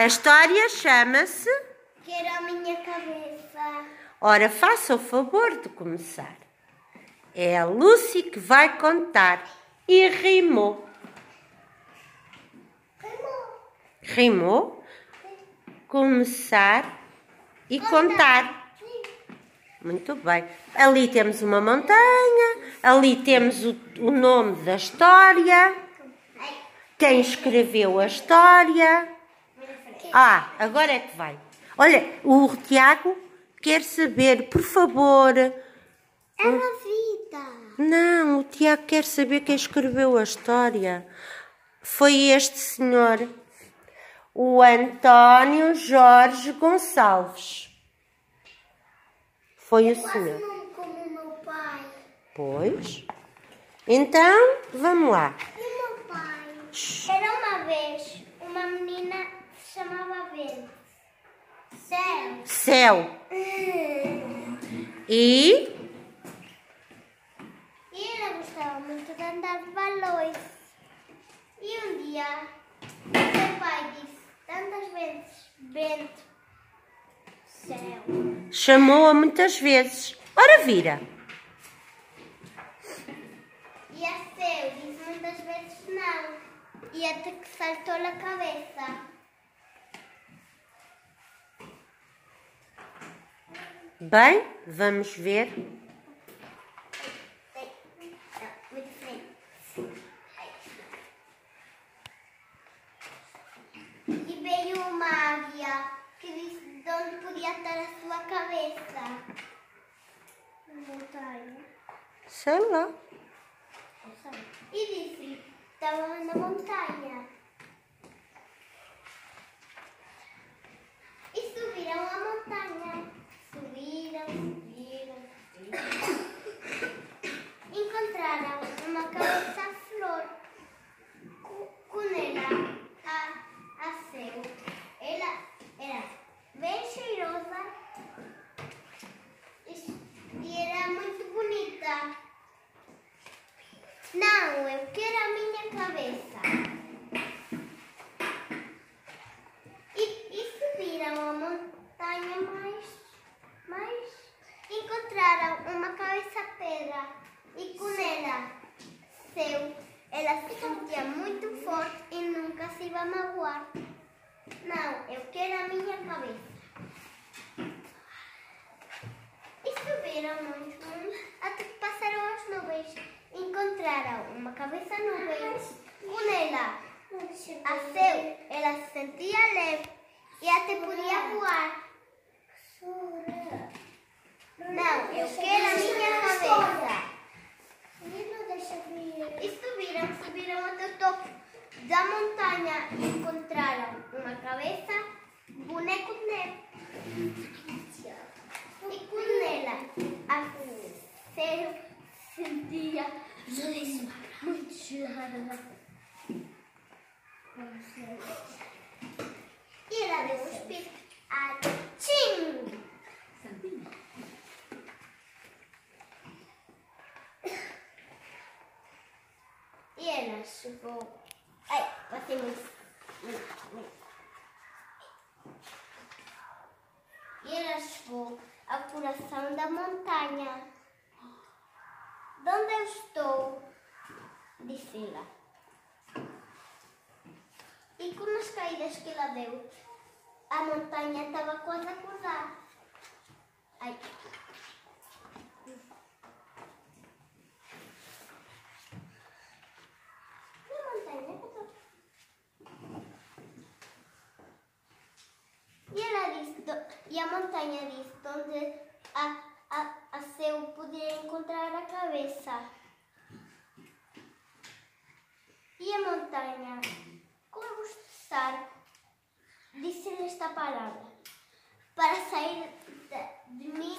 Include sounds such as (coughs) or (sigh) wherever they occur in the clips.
A história chama-se. Quero a minha cabeça. Ora, faça o favor de começar. É a Lucy que vai contar. E rimou. Rimou. Rimou? Começar e contar. Sim. Muito bem. Ali temos uma montanha, ali temos o, o nome da história, quem escreveu a história. Ah, agora é que vai. Olha, o Tiago quer saber, por favor. É a vida. Não, o Tiago quer saber quem escreveu a história. Foi este senhor, o António Jorge Gonçalves. Foi o senhor. não como o meu pai. Pois. Então, vamos lá. E o meu pai? Era uma vez uma menina chamava Verde. Céu. Céu. (laughs) E E ela gostava muito de andar de balões. E um dia, o seu pai disse tantas vezes: Vento, céu. chamou-a muitas vezes. Ora, vira. E a céu disse muitas vezes não. E até que saltou a cabeça. Bem, vamos ver. E veio uma águia que disse de onde podia estar a sua cabeça. Montanha. Sei lá. E disse estava na montanha. E subiram a montanha. Subiram, subiram, subiram. Encontraram uma cabeça flor. Co- Com a céu. Ela era bem cheirosa e- e era muito bonita. Não, eu quero a minha cabeça. E, e subiram a montanha mais, mais encontraram uma cabeça pedra e com ela seu, ela se sentia muito forte e nunca se ia magoar. Não, eu quero a minha cabeça. E subiram muito, muito, até que passaram as nuvens. Encontraram uma cabeça nuvens. Com ela, a seu, ela se sentia leve e até podia voar. Não, eu quero a minha cabeça. E subiram, subiram até o topo da montanha e encontraram uma cabeça, boneco de neve. E com ela, a céu sentia muito gelada. E ela deu um espírito. Atchim! E ela chegou. Ai, bati muito. E ela chegou ao coração da montanha. De onde eu estou? Disse ela. E com as caídas que ela deu, a montanha estava quase a acordar. Ai. E ela disse, e a montanha disse onde a, a, a seu podia encontrar a cabeça. E a montanha, como gostar, disse-lhe esta palavra. Para sair de, de mim,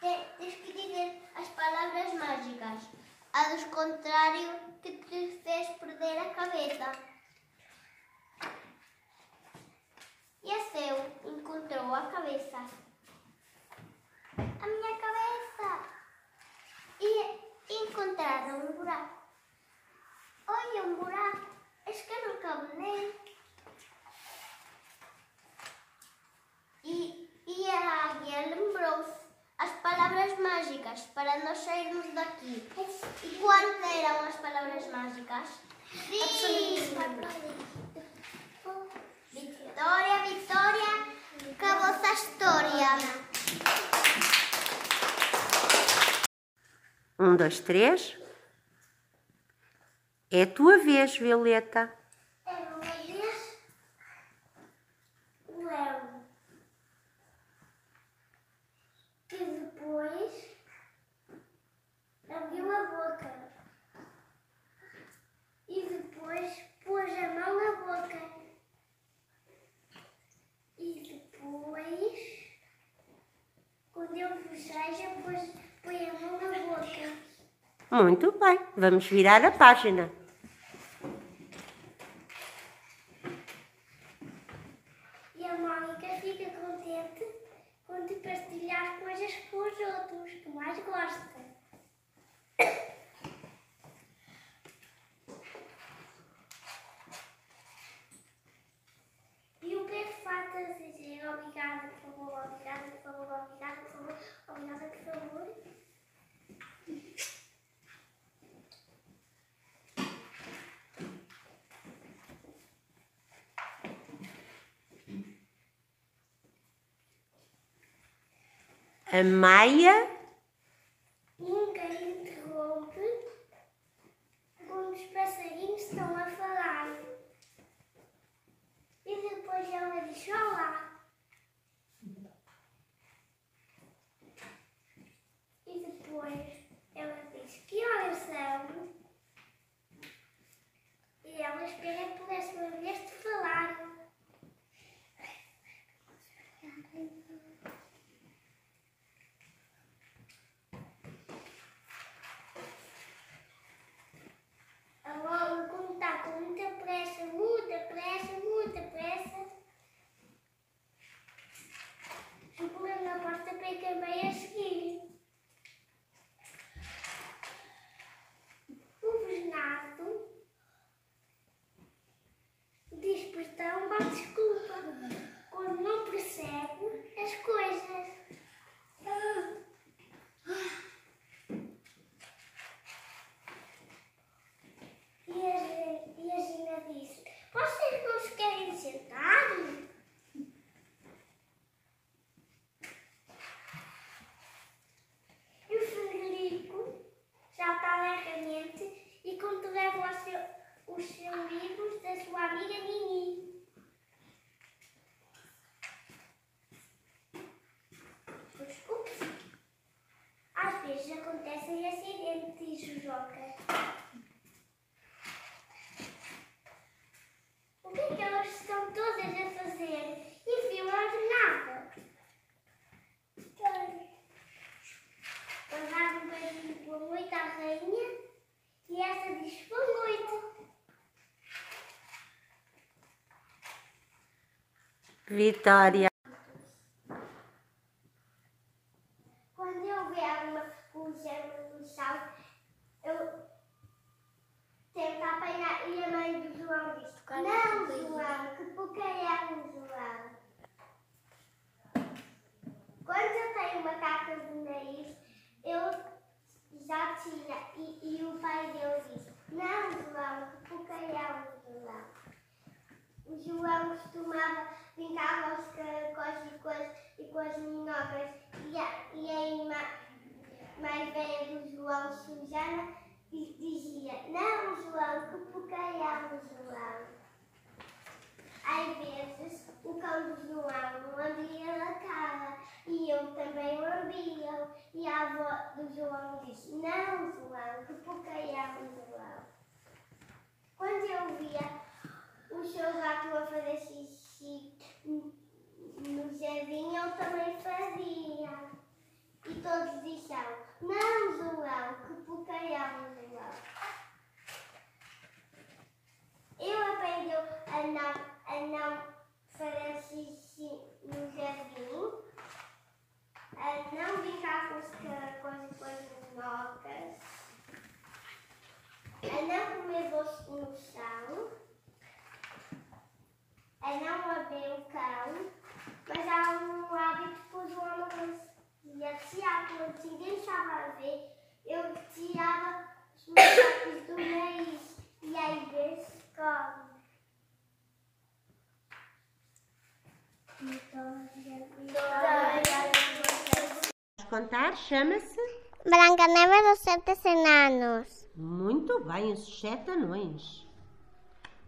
te- tens que dizer as palavras mágicas. A dos contrário que te fez perder a cabeça. E a seu encontrou a cabeça. a minha cabeza e encontraron un um buraco. Oye, un um buraco, es que non cabo nel. E, e a águia lembrou as palabras mágicas para nós sairmos daqui. E cuáles eran as palabras mágicas? Sí. Victoria, Victoria, cabo a historia. Um, dois, três. É a tua vez, Violeta. Muito bem, vamos virar a página. A Maia. Ninguém interrompe quando os passarinhos estão a falar. E depois ela diz: Olá. E depois. Vittoria. e a mais velha do João Suzana dizia, não João, que o João. Às vezes o cão do João lambia na cara e eu também lambia. E a avó do João disse, não João, que o João. Quando eu via o seu gato a fazer xixi no jardim eu também fazia. E todos diziam, não João, que porcalhão João. Eu aprendi a não, a não fazer xixi no jardim, a não brincar com as, com as coisas novas, a não comer doce no chão, a não abrir o cão. Mas há um hábito por uma melancia E a ninguém deixava ver, eu tirava os meus do nariz e aí pescava. Então, já... contar? Chama-se? Branca Neve dos Sete Enanos. Muito bem, os sete anões.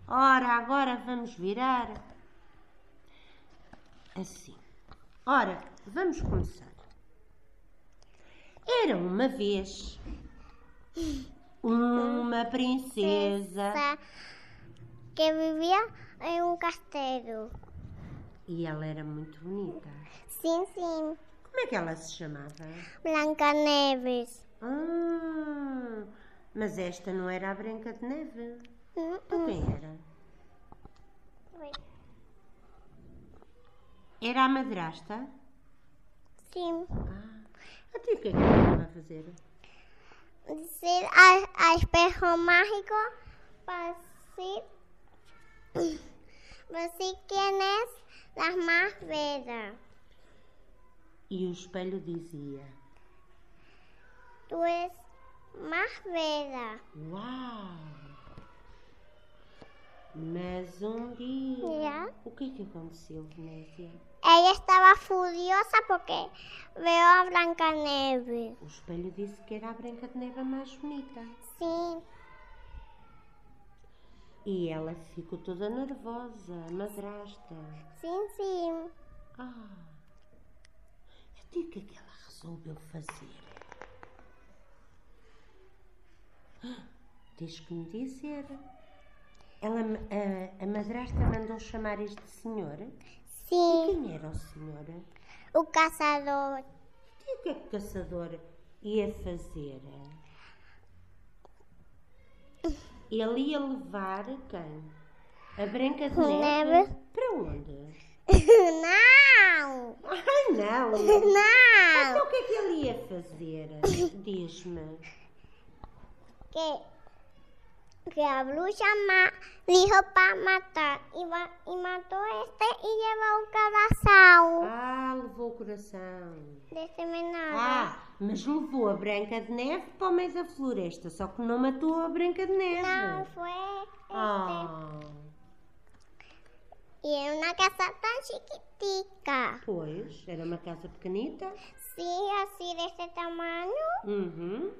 Ora, agora vamos virar assim. Ora, vamos começar. Era uma vez uma princesa que vivia em um castelo. e ela era muito bonita. Sim, sim. Como é que ela se chamava? Branca Neves. Ah, mas esta não era a Branca de Neve. Então quem era? Era a madrasta? Sim. Ah, até o que é que ela estava a fazer? Decir a, a espejo mágico para para decir quién es la más bella. E o espelho dizia: Tú eres más bella. Uau! Mas um dia. Já. O que é que aconteceu, Venécia? Ella estaba furiosa porque veo a Blancanieves. O espelho disse que era a Branca de Neve a mais bonita. Sí, E ela ficou toda nervosa, madrasta. sí, sí. Ah! E o que é que ela resolveu fazer? Ah, Tens que me dizer. Ela, a, a madrasta mandou chamar este senhor. E Sí, quem era o senhor? o cazador. E o que é que o caçador ia fazer? Ele ia levar quem? A Branca de? Neve. Para onde? (laughs) Não! Ai, não! Não! Então o que é que ele ia fazer? Diz-me. Que, que a bruxa ma, dijo para matar y mató este y llevó un corazón Ah, levou o coração. de ese venado. Ah, mas levou a Branca de Neve para o meio da floresta, só que não matou a Branca de Neve. No, fue este. Ah, Y en una casa tan chiquitica. pois, era uma casa pequenita. Sí, así de este tamaño. Uhum.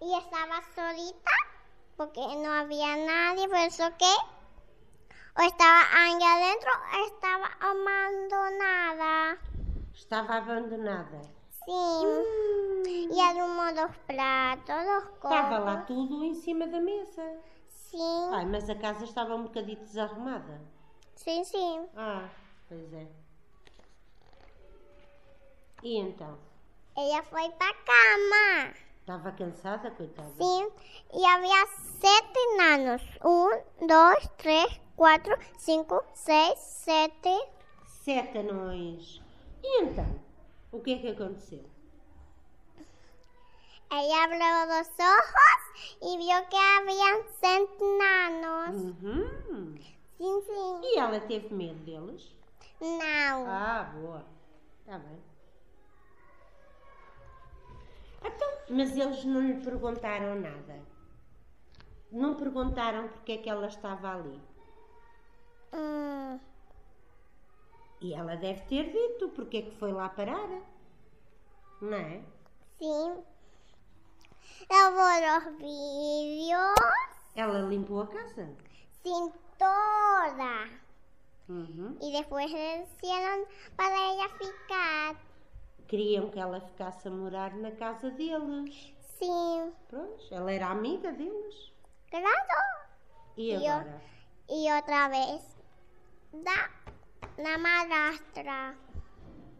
Y estaba solita porque no había nadie. Por eso que o estaba ahí adentro o estaba abandonada. Estava abandonada. Sí. Y arrumó los platos, los Estava lá copos. tudo em cima da mesa. Sí, Ai, mas a casa estava um bocadinho desarrumada. sí, sí. Ah, pois é. E então? Ella fue para cama. Estava cansada, coitada? Sí. Y había siete enanos. Un, dos, tres, cuatro, cinco, seis, siete. Sete anões. E então? O que é que aconteceu? Ella abrió los ojos y vio que habían siete enanos. Uhum. Sí, sí. E ela teve medo deles? No. Ah, boa. Está bem. Então, mas eles não lhe perguntaram nada. Não perguntaram porque é que ela estava ali. Mm, E ela deve ter dito porque é que foi lá parar. Não é? sí. Lavó los vidrios Ela limpou a casa. sin toda. Uhum. Después le hicieron para ella ficar. Queriam que ela ficasse a morar na casa deles. Sí, Pois, ela era amiga deles. claro. E E agora? Y otra vez, da, la madrastra.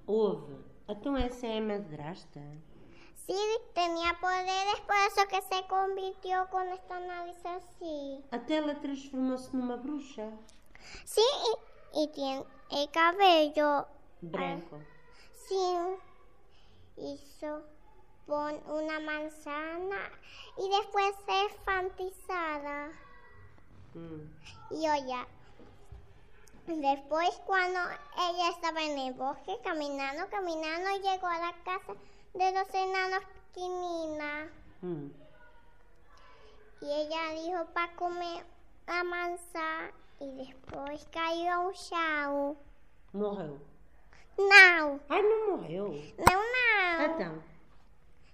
Houve. Então essa é a madrasta. Sí, tenía poderes, por eso que se convirtió con esta nariz así. Até ela transformou-se numa bruxa. Sí, y, y tiene el cabello. Branco. Sí, hizo pon una manzana y después es fantizada. Hum. Y oye, después cuando ella estaba en el bosque caminando, caminando, llegó a la casa de los enanos pequenina Hum. y ella dijo para comer la maçã y después cayó ao chão. Morreu. Não, Ai, não morreu. não, não. Então.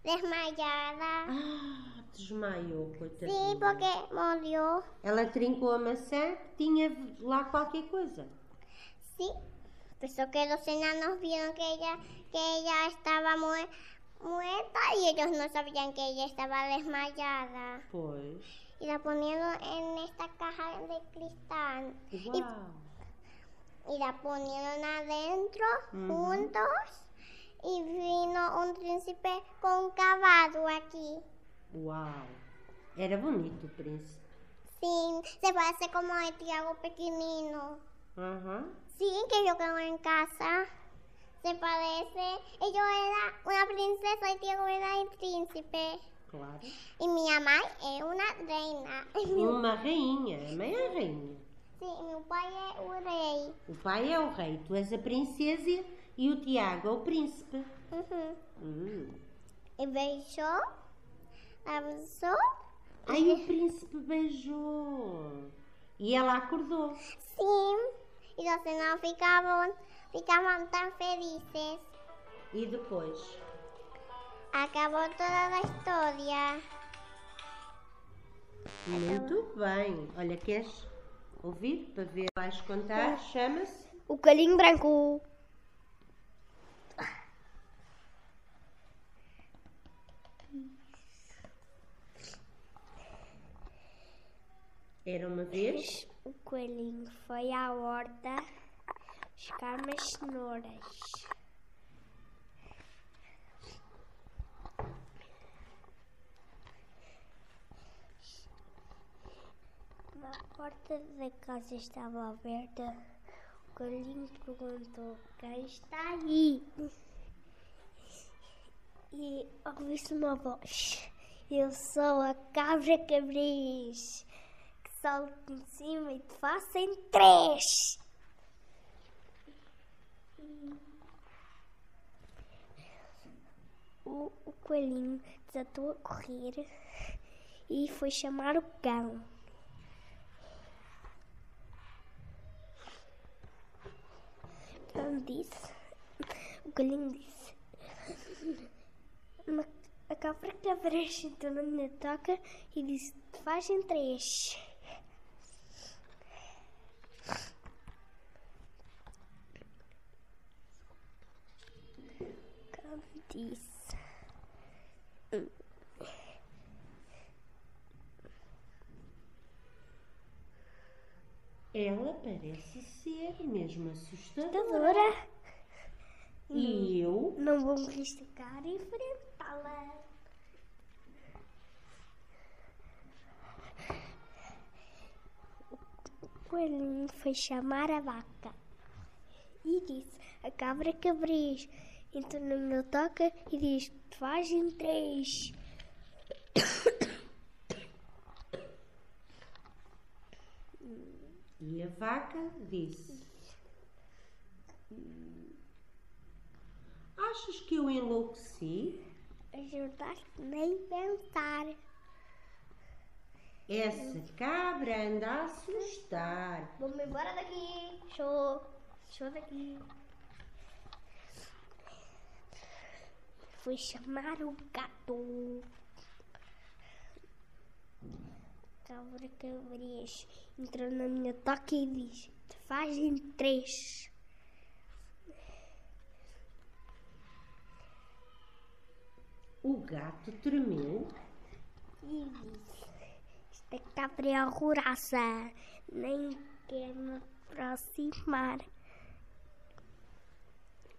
Desmaiada. Ah, desmaiou, coitadinha. Sim, porque morreu. Ela trincou a maçã, tinha lá qualquer coisa. Sí, pensó que los enanos vieron que ella, que ella estaba mue- muerta y ellos no sabían que ella estaba desmayada. Pois. Y la ponieron en esta caja de cristal Uau. y la ponieron adentro Ujú. juntos y vino un príncipe con caballo aquí. Uau. Era bonito o príncipe. Sí, se parece como el Tiago pequeñino. Aham. Sí, que yo creo en casa. Se parece. Y yo era una princesa y Tiago era el príncipe. Claro. Y mi mamá es una reina. (laughs) E uma rainha. Mãe é rainha. Y mi pai es un rey. O pai é o rei, tu és a princesa e o Tiago é o príncipe. Ujú. Hum. Y beijó, abrazó. Ai, o príncipe beijou. E ela acordou. Sí. Y los enanos ficaban, ficaban tan felices. E depois? Acabó toda la historia. Muito bem. Olha, queres ouvir para ver? Vais contar? Chama-se? O calinho branco. Era uma vez. O coelhinho foi à horta buscar umas cenouras. Na porta da casa estava aberta. O coelhinho perguntou: Quem está aí? E ouviu-se uma voz: Eu sou a cabra cabris que salto em cima e te faço em três. O, o coelhinho desatou a correr e foi chamar o cão. O cão disse, o coelhinho disse, uma, a cabra cabra sentou na minha toca e disse, faz em três. Como disse. Ela parece ser mesmo assustadora. Adora. E eu? Não vou me arriscar e enfrentá-la. O coelhinho foi chamar a vaca e disse: A cabra cabris. Entrou no meu toca e disse: Faz em três. E a vaca disse: "Hum, Achas que eu enlouqueci? Ajudaste nem pensar. Essa cabra anda a assustar. Vamos embora daqui. Show. Show daqui. Fui chamar o gato. Cabra cabrias entrou na minha toca e diz: Te faz em três. O gato tremeu E disse: Esta cabra é horrorosa. Nem quer me aproximar.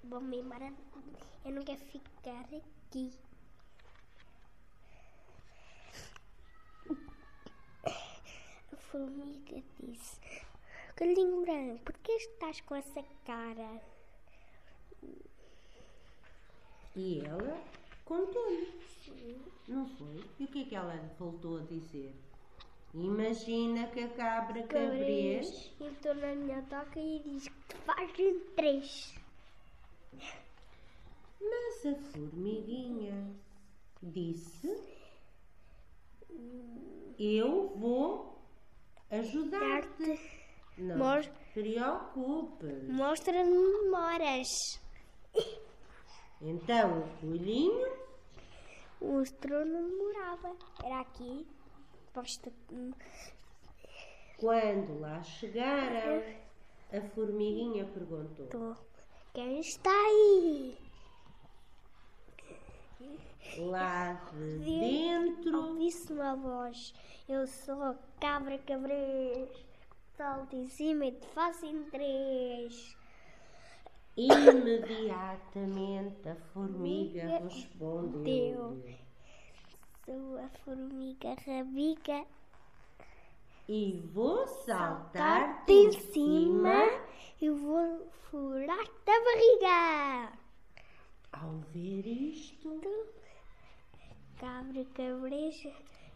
Vou-me embora. Eu não quero ficar aqui. A formiga disse: Galinho branco, por que estás com essa cara? e ela contou-lhe. Não foi? E o que é que ela voltou a dizer? Imagina que a cabra cabrês entrou na minha toca e diz que te faz em três. Mas a formiguinha disse: Eu vou ajudar-te. Dar-te. Não te preocupes. Mostra-me memórias. Então o coelhinho Mostrou onde morava. Era aqui. Posta. Quando lá chegaram, a formiguinha perguntou. Quem está aí? Lá de dentro, Ouvi-se uma voz. Eu sou a cabra cabrês. Salto em cima e te faço em três. imediatamente a formiga respondeu Sou a formiga rabiga. E vou saltar Saltar-te em cima e vou furar-te a barriga. Ao ver isto, Cabra cabreja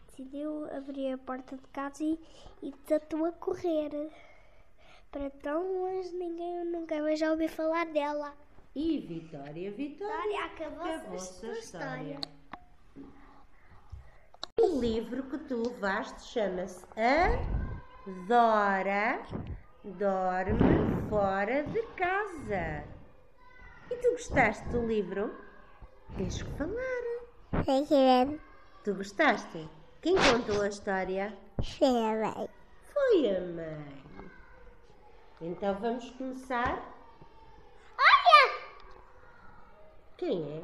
decidiu abrir a porta de casa e, e desatou a correr. Para tão longe ninguém nunca mais já ouviu falar dela. e Vitória, Vitória, acabou-se a história. O livro que tu levaste chama-se A Dora Dorme Fora de Casa. E tu gostaste do livro? Tens que falar. Tu gostaste? Quem contou a história? Foi a mãe. Então vamos começar. Olha! Quem é?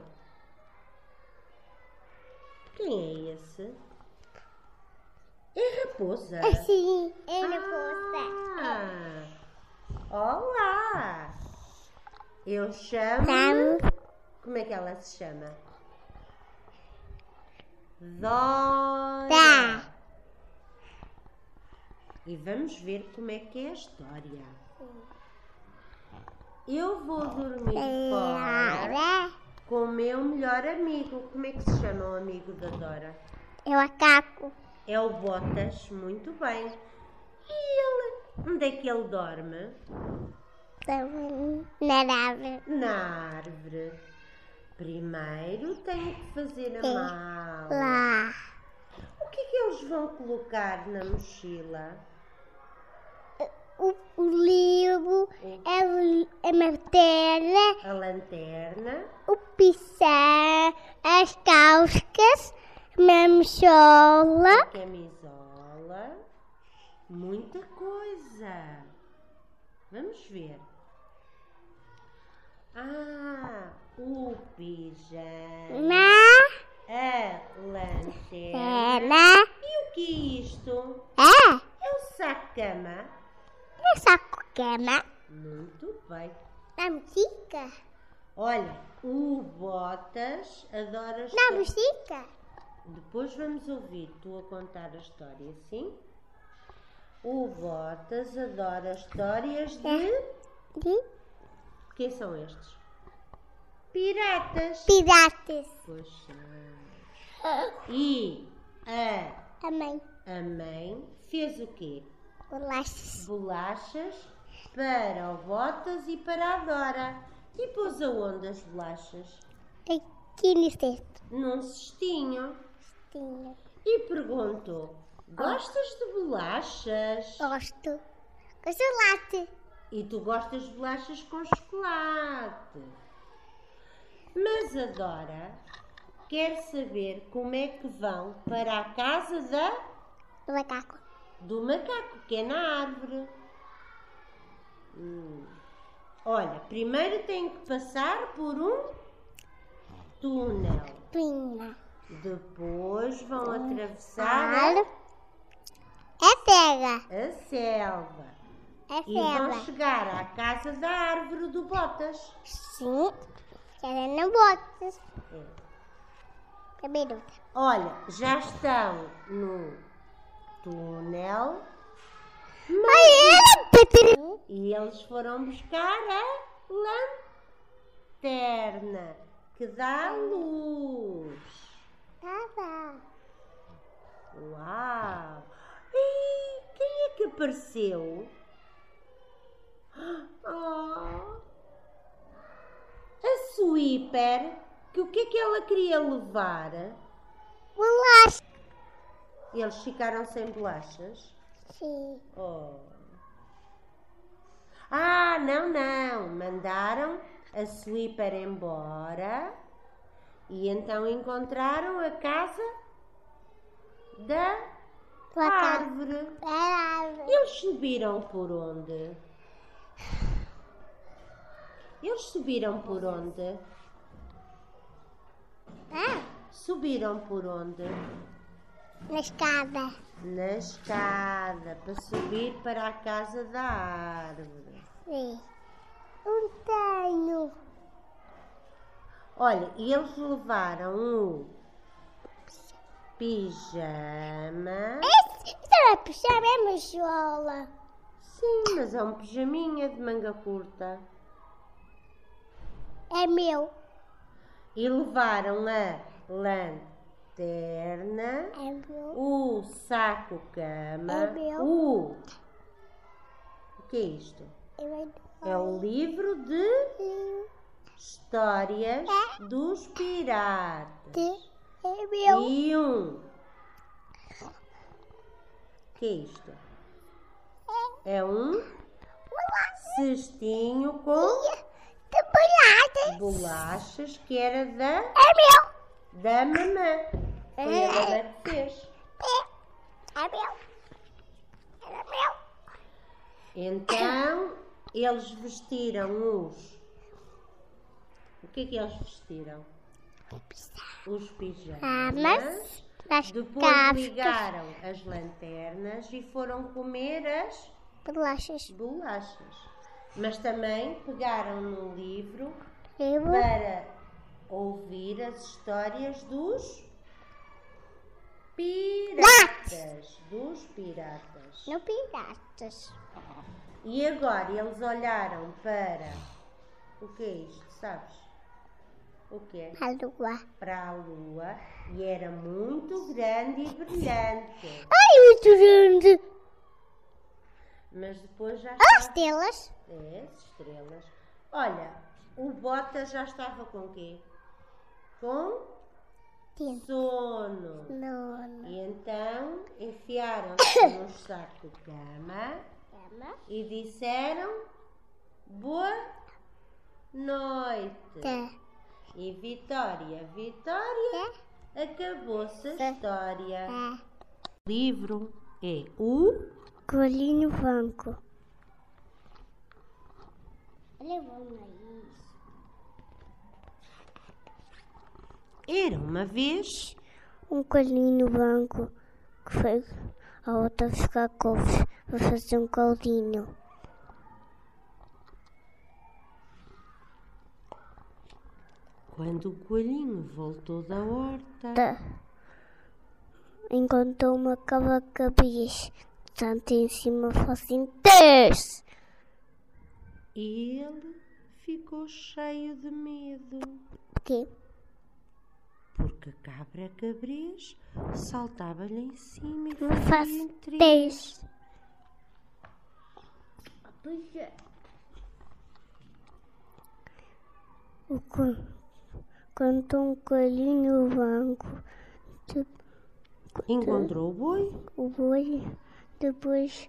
Quem é esse? É raposa. Sim, é raposa. Ah, olá! Eu chamo. Como é que ela se chama? Dora. Tá. E vamos ver como é que é a história. Eu vou dormir fora com o meu melhor amigo. Como é que se chama o amigo da Dora? Eu acaco. É o Botas, muito bem. E ele? Onde é que ele dorme? Na árvore. Na árvore. Primeiro tenho que fazer a mala. Lá. O que é que eles vão colocar na mochila? O, o livro, é, o- é matéria, A lanterna, o pincel, as calças, a mochola. a camisola, muita coisa. Vamos ver. Ah, o pijama, a lanterna. cena. E o que é isto? É. É o saco-cama. Essa cama. Muito bem. Na música. Olha, o Botas adora Na histórias. música. Depois vamos ouvir tu a contar a história, sim? O Botas adora histórias de. De Quem são estes? Piratas. piratas. Pois são. E a, A mãe. a mãe fez o quê? Bolachas. Bolachas para o Botas e para a Dora. E pôs aonde as bolachas? Aqui no cesto. Num cestinho. Tinha. E perguntou: Gostas de bolachas? Gosto. Com chocolate. E tu gostas de bolachas com chocolate. Mas a Dora quer saber como é que vão para a casa da, Do macaco. do macaco, que é na árvore. Hum. Olha, primeiro tem que passar por um túnel. Depois vão atravessar Claro. É pega. a selva. É E vão chegar à casa da árvore do Botas. Sim. Querendo não botas. É. Cabeluda. Olha, já estão no túnel Ai, ela Petri. e eles foram buscar a lanterna que dá luz. Tava. Uau! E quem é que apareceu? Oh, a Sweeper, que o que é que ela queria levar? Bolacha. Eles ficaram sem bolachas? Sim. Oh. Ah, não, não. Mandaram a sweeper embora e então encontraram a casa da Tua casa. árvore. Eles subiram por onde? Eles subiram por onde? Ah, Subiram por onde? na escada. Na escada, para subir para a casa da árvore. Sim. Não tenho. Olha, e eles levaram o pijama. Esse, é puxar, é uma jola. Sim, mas é um pijaminha de manga curta. É meu. E levaram a lanterna, É meu. o saco cama, É meu. o. O que é isto? Eu É o livro de histórias dos piratas. É meu. E um. O que é isto? É um cestinho com De bolachas. bolachas que era da, É meu. da mamã. Foi a mamã que fez. É. É meu. Era meu. Então, eles vestiram os. O que é que eles vestiram? Os pijamas. Depois ligaram as lanternas e foram comer as Bolachas. bolachas. Mas também pegaram no livro para ouvir as histórias dos piratas. Dos piratas. no piratas. E agora eles olharam para. O que é isto, sabes? O que é? A lua. Para a lua e era muito grande e brilhante. Ai, muito grande. Mas depois já As estava. estrelas. É, as estrelas. Olha, o Bota já estava com quê? Com Tem. sono. Nono. E então enfiaram-se (coughs) num saco de cama Cama. e disseram boa noite. Tá. E Vitória, Vitória, acabou-se a história. Tá. O livro é o Colinho branco. Olha o nariz. Era uma vez Um colinho branco que foi a outra buscar couves para fazer um caldinho. quando o coelhinho voltou da horta. Encontrou uma cabra cabeça. Tanto em cima desce. E ele ficou cheio de medo, Que? porque a cabra cabrez saltava-lhe em cima e fazia faz intrigas. desce. O co... Cantou um coelhinho branco. De- Encontrou o boi, O boi, depois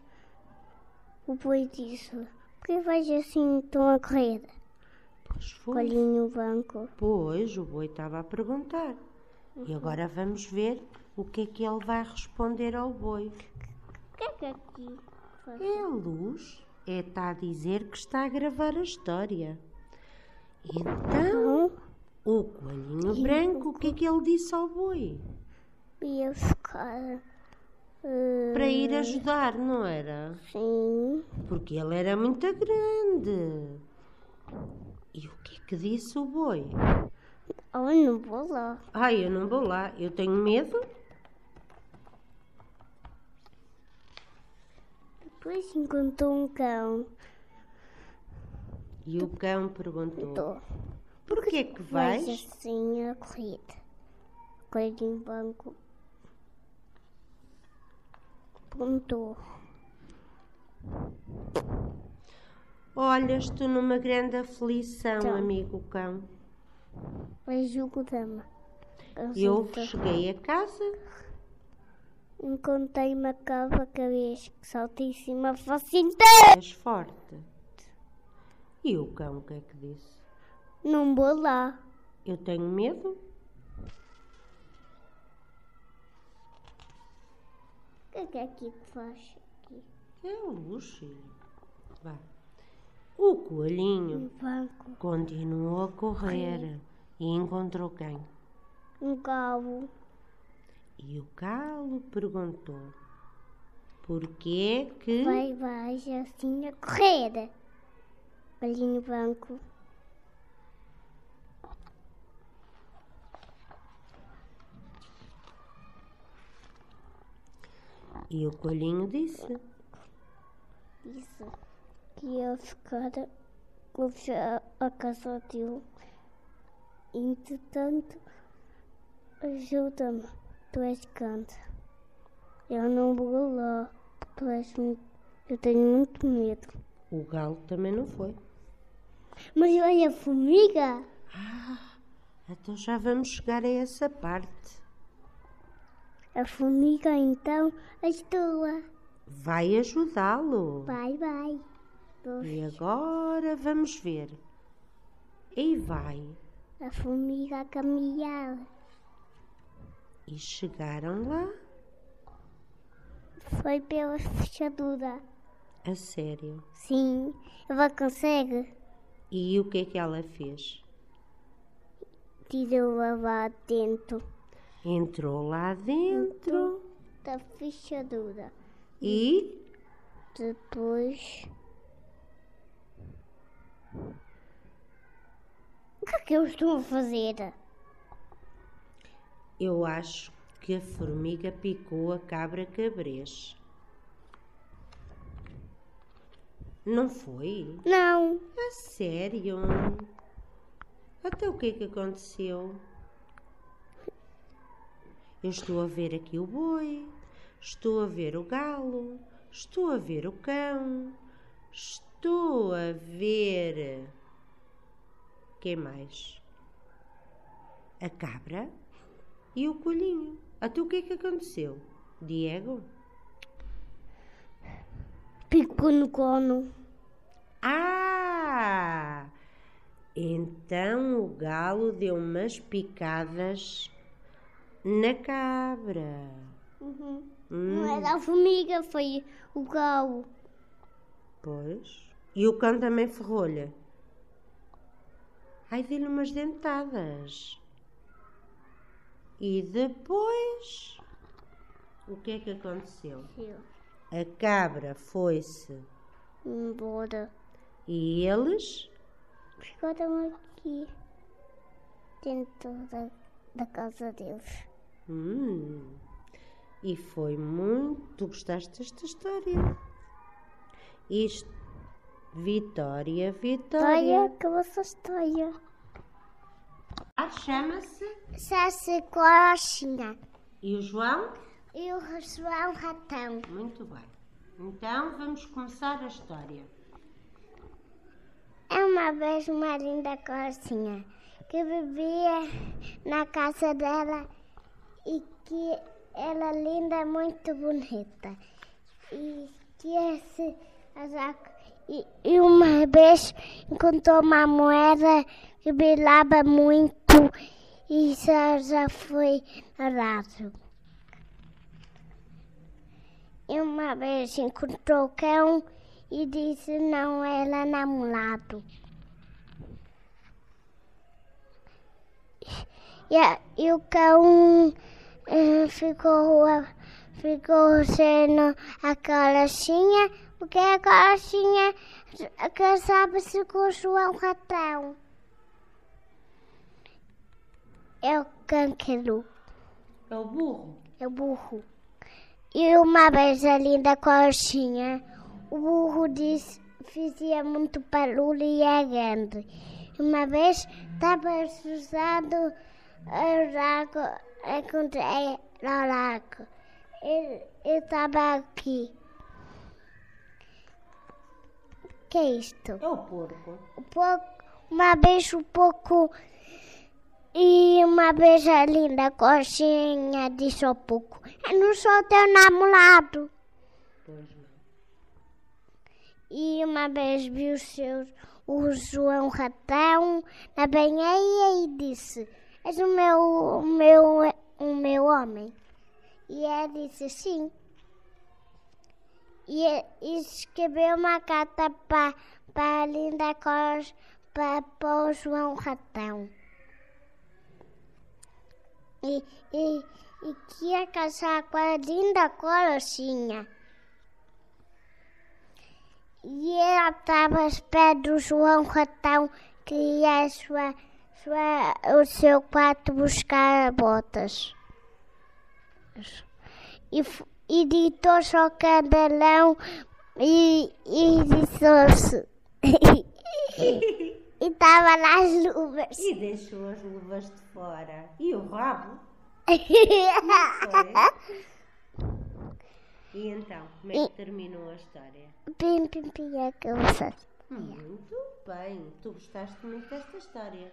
o boi disse, por que vais assim tão a correr? pois foi. Coelhinho branco. Pois, o boi estava a perguntar. E agora vamos ver o que é que ele vai responder ao boi. O que é que aqui? É a luz, é está a dizer que está a gravar a história. Então, Então, o coelhinho branco, o que é que ele disse ao boi? ia ficar... Para ir ajudar, não era? Sim, Porque ele era muito grande. E o que é que disse o boi? oh, não vou lá. Ai, eu não vou lá, eu tenho medo. Depois encontrou um cão. E o cão perguntou: Tô. Porquê é que Vais vais? assim a corrida. Coelhinho branco. Perguntou. Olhas-te numa grande aflição, Então. amigo cão. Vejo o dama. Eu cheguei a casa, Encontrei uma cava cabeça que salta em cima a face inteira. és forte. E o cão o que é que disse? Não vou lá. Eu tenho medo. O que é que aqui te faz? Aqui. É a luz, filho. Vá. O coelhinho Um continuou a correr e encontrou quem? um cabo. E o galo perguntou: Porquê que. Vai, vai, assim a correr. Ali no E o coelhinho disse: Disse que ia ficar com a casa dele. Entretanto, ajuda-me, tu és grande. Eu não vou lá, tu és muito... eu tenho muito medo. O galo também não foi. Mas olha a formiga. Então já vamos chegar a essa parte. A formiga então ajudou-a. Vai ajudá-lo. Vai, vai. E agora vamos ver. E vai. A formiga a caminhar. E chegaram lá. Foi pela fechadura. A sério. Sim, ela consegue. E o que é que ela fez? Tirou-a lá dentro Entrou lá dentro da fechadura. e Depois. O que é que eu estou a fazer? eu acho que a formiga picou a cabra cabrês. Não foi? Não, A sério? Até o que é que aconteceu? Eu estou a ver aqui o boi, estou a ver o galo, estou a ver o cão, estou a ver. Quem mais? A cabra e o coelhinho. Até o que é que aconteceu? Diego? picou no cono. Ah! Então o galo deu umas picadas na cabra. Uhum. Hum, Não era a formiga, foi o galo. pois. E o cão também ferrou-lhe. Ai, dei-lhe umas dentadas. E depois. O que é que aconteceu? A cabra foi-se Embora. e eles. Ficaram aqui. Dentro da, da casa deles. Hum, e foi muito. Tu gostaste desta história? Isto. Vitória, Vitória. Olha, acabou essa história. Ah, chama-se. Sasse Corochinha. E o João? E o João Ratão. Muito bem. Então vamos começar a história. É uma vez uma linda corcinha que vivia na casa dela e que ela é linda, muito bonita. E que esse e, e uma vez encontrou uma moeda que brilhava muito e já, já foi raro. E uma vez encontrou o cão e disse não era namorado. E, a- e o cão ficou, ficou sendo a carochinha, porque a carochinha casava-se com o João Ratão. É o cânquero. É o burro. É o burro. E uma vez a linda corchinha, o burro disse, fazia muito barulho e é grande. Uma vez estava assustado o lago, encontrei no lago. Ele estava aqui. que é isto? É o porco. O porco, uma vez o porco E uma vez a linda coxinha disse ao pouco: Eu não sou teu namorado. Pois não. E uma vez viu seus, o João Ratão na banheira e disse: És o meu, o meu, o meu homem. E ele disse sim. E, e escreveu uma carta para a Linda Cos para o João Ratão. E, e, e que ia casar com a linda Corocinha. E ela estava aos pés do João Ratão que ia sua, sua, o seu quarto buscar botas. E, e ditou só cabelão e, e disse e estava lá as luvas. E deixou as luvas de fora. E o rabo? (laughs) E então, como é que terminou a história? Pim, pim, pim, a cabeça. Muito bem. Tu gostaste muito desta história.